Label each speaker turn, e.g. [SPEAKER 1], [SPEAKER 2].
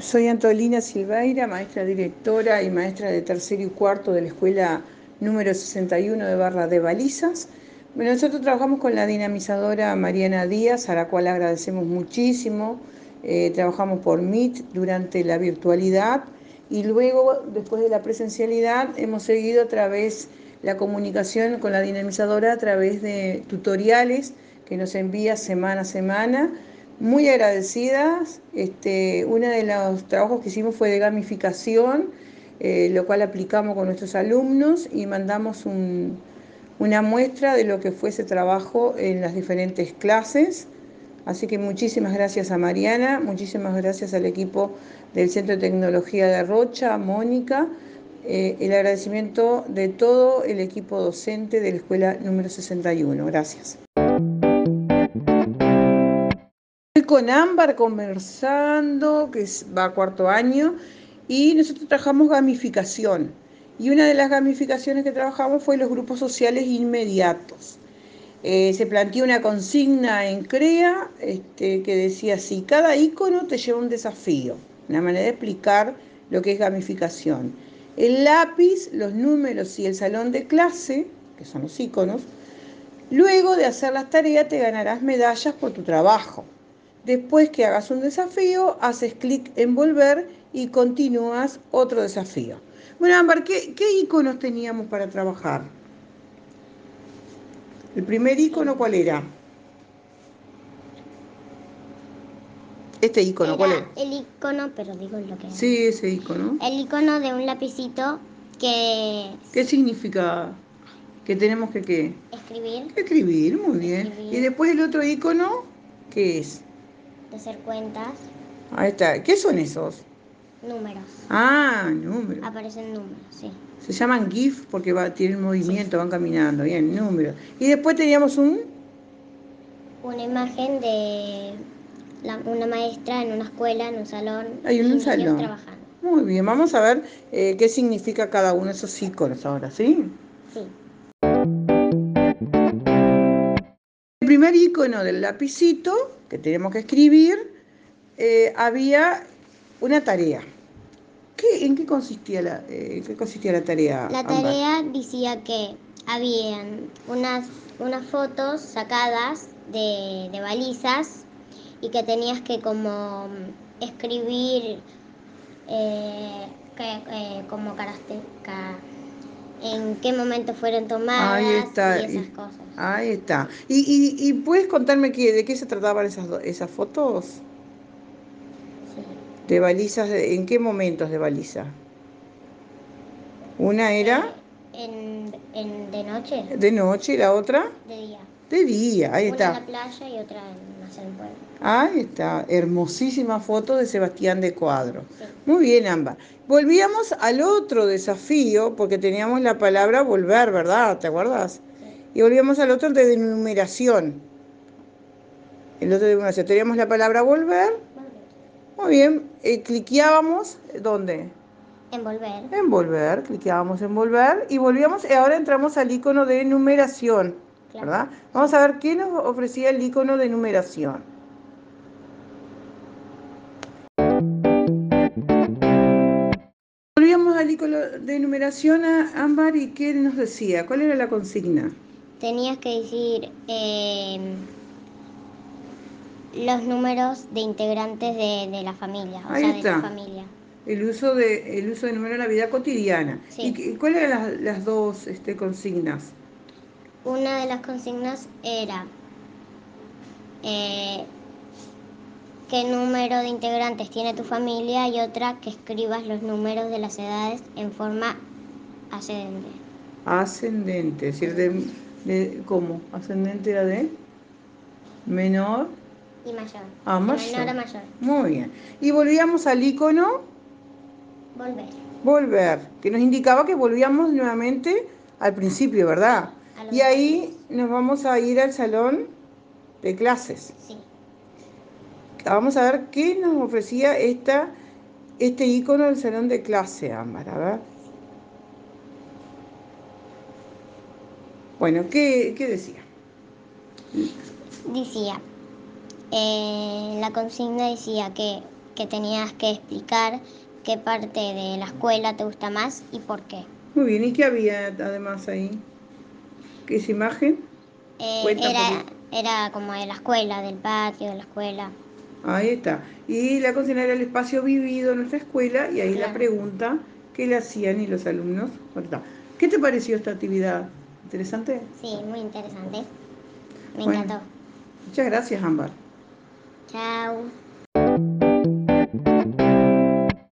[SPEAKER 1] Soy Antolina Silveira, maestra directora y maestra de tercero y cuarto de la escuela número 61 de Barra de Balizas. Bueno, nosotros trabajamos con la dinamizadora Mariana Díaz, a la cual agradecemos muchísimo. Eh, trabajamos por Meet durante la virtualidad y luego, después de la presencialidad, hemos seguido a través la comunicación con la dinamizadora a través de tutoriales que nos envía semana a semana. Muy agradecidas. Este, uno de los trabajos que hicimos fue de gamificación, eh, lo cual aplicamos con nuestros alumnos y mandamos una muestra de lo que fue ese trabajo en las diferentes clases. Así que muchísimas gracias a Mariana, muchísimas gracias al equipo del Centro de Tecnología de Rocha, Mónica, eh, el agradecimiento de todo el equipo docente de la escuela número 61. Gracias. Con Ámbar conversando, que va a cuarto año, y nosotros trabajamos gamificación. Y una de las gamificaciones que trabajamos fue los grupos sociales inmediatos. Eh, se planteó una consigna en CREA este, que decía así, cada icono te lleva un desafío, una manera de explicar lo que es gamificación. El lápiz, los números y el salón de clase, que son los iconos, luego de hacer las tareas te ganarás medallas por tu trabajo. Después que hagas un desafío, haces clic en volver y continúas otro desafío. Bueno, Ámbar, ¿qué, ¿qué iconos teníamos para trabajar? ¿El primer icono cuál era? Este icono, ¿cuál es?
[SPEAKER 2] El icono, pero digo lo que
[SPEAKER 1] Sí, ese icono.
[SPEAKER 2] El icono de un lapicito que...
[SPEAKER 1] ¿Qué significa? Que tenemos que qué?
[SPEAKER 2] Escribir.
[SPEAKER 1] Escribir, muy bien. Y después el otro icono, ¿qué es?
[SPEAKER 2] De hacer cuentas.
[SPEAKER 1] Ahí está. ¿Qué son esos?
[SPEAKER 2] Números.
[SPEAKER 1] Ah, números.
[SPEAKER 2] Aparecen números, sí.
[SPEAKER 1] Se llaman GIF porque va, tienen movimiento, van caminando, bien, números. Y después teníamos un...
[SPEAKER 2] Una imagen de una maestra en una escuela, en un salón.
[SPEAKER 1] Hay un salón.
[SPEAKER 2] trabajando.
[SPEAKER 1] Muy bien, vamos a ver eh, qué significa cada uno de esos iconos ahora, ¿sí?
[SPEAKER 2] Sí.
[SPEAKER 1] El primer icono del lapicito que tenemos que escribir, eh, había una tarea. ¿Qué, ¿En qué consistía, la, eh, qué consistía la tarea?
[SPEAKER 2] La tarea decía que habían unas, unas fotos sacadas de, de balizas y que tenías que como escribir eh, eh, como característica en qué momento fueron tomadas y esas cosas.
[SPEAKER 1] Ahí está. ¿Y, y, puedes contarme qué, de qué se trataban esas, esas fotos? Sí. ¿De balizas? ¿En qué momentos de baliza? Una era...
[SPEAKER 2] En, en, de noche.
[SPEAKER 1] ¿De noche y la otra?
[SPEAKER 2] De día.
[SPEAKER 1] De día, ahí está.
[SPEAKER 2] Una en la playa y otra en el pueblo.
[SPEAKER 1] Ahí está, hermosísima foto de Sebastián de Cuadro. Muy bien, Amba. Volvíamos al otro desafío, porque teníamos la palabra volver, ¿verdad? ¿Te acuerdas? Y volvíamos al otro de denumeración. El otro de denumeración. Teníamos la palabra volver. Muy bien. Eh, cliqueábamos, ¿dónde?
[SPEAKER 2] En volver.
[SPEAKER 1] En volver, cliqueábamos en volver y volvíamos, y ahora entramos al icono de ¿verdad? Vamos a ver qué nos ofrecía el icono de numeración. Volvíamos al icono de numeración a Ámbar y qué nos decía, ¿cuál era la consigna?
[SPEAKER 2] Tenías que decir em, los números de integrantes de, la familia, o sea, de la familia.
[SPEAKER 1] El uso de el uso de números en la vida cotidiana. ¿Y cuáles eran las, las dos este, consignas?
[SPEAKER 2] Una de las consignas era eh, qué número de integrantes tiene tu familia y otra que escribas los números de las edades en forma ascendente.
[SPEAKER 1] Ascendente, es decir, de, ¿cómo? Ascendente era de menor
[SPEAKER 2] y mayor.
[SPEAKER 1] Ah, mayor.
[SPEAKER 2] menor a mayor.
[SPEAKER 1] Muy bien. Y volvíamos al icono
[SPEAKER 2] volver.
[SPEAKER 1] Volver, que nos indicaba que volvíamos nuevamente al principio, ¿verdad? Y ahí nos vamos a ir al salón de clases.
[SPEAKER 2] Sí.
[SPEAKER 1] Vamos a ver qué nos ofrecía esta, este icono del salón de clase, Ámbar. A ver. Bueno, ¿qué, decía?
[SPEAKER 2] Decía, eh, la consigna decía que, que tenías que explicar qué parte de la escuela te gusta más y por qué.
[SPEAKER 1] Muy bien, ¿y qué había además ahí? ¿Qué es imagen?
[SPEAKER 2] Eh, era, era como de la escuela, del patio de la escuela.
[SPEAKER 1] Ahí está. Y la consigna era el espacio vivido en nuestra escuela y ahí la pregunta que le hacían y los alumnos. ¿Qué te pareció esta actividad? ¿Interesante?
[SPEAKER 2] Sí, muy interesante. Me
[SPEAKER 1] Bueno.
[SPEAKER 2] encantó.
[SPEAKER 1] Muchas gracias, Ámbar.
[SPEAKER 2] Chao.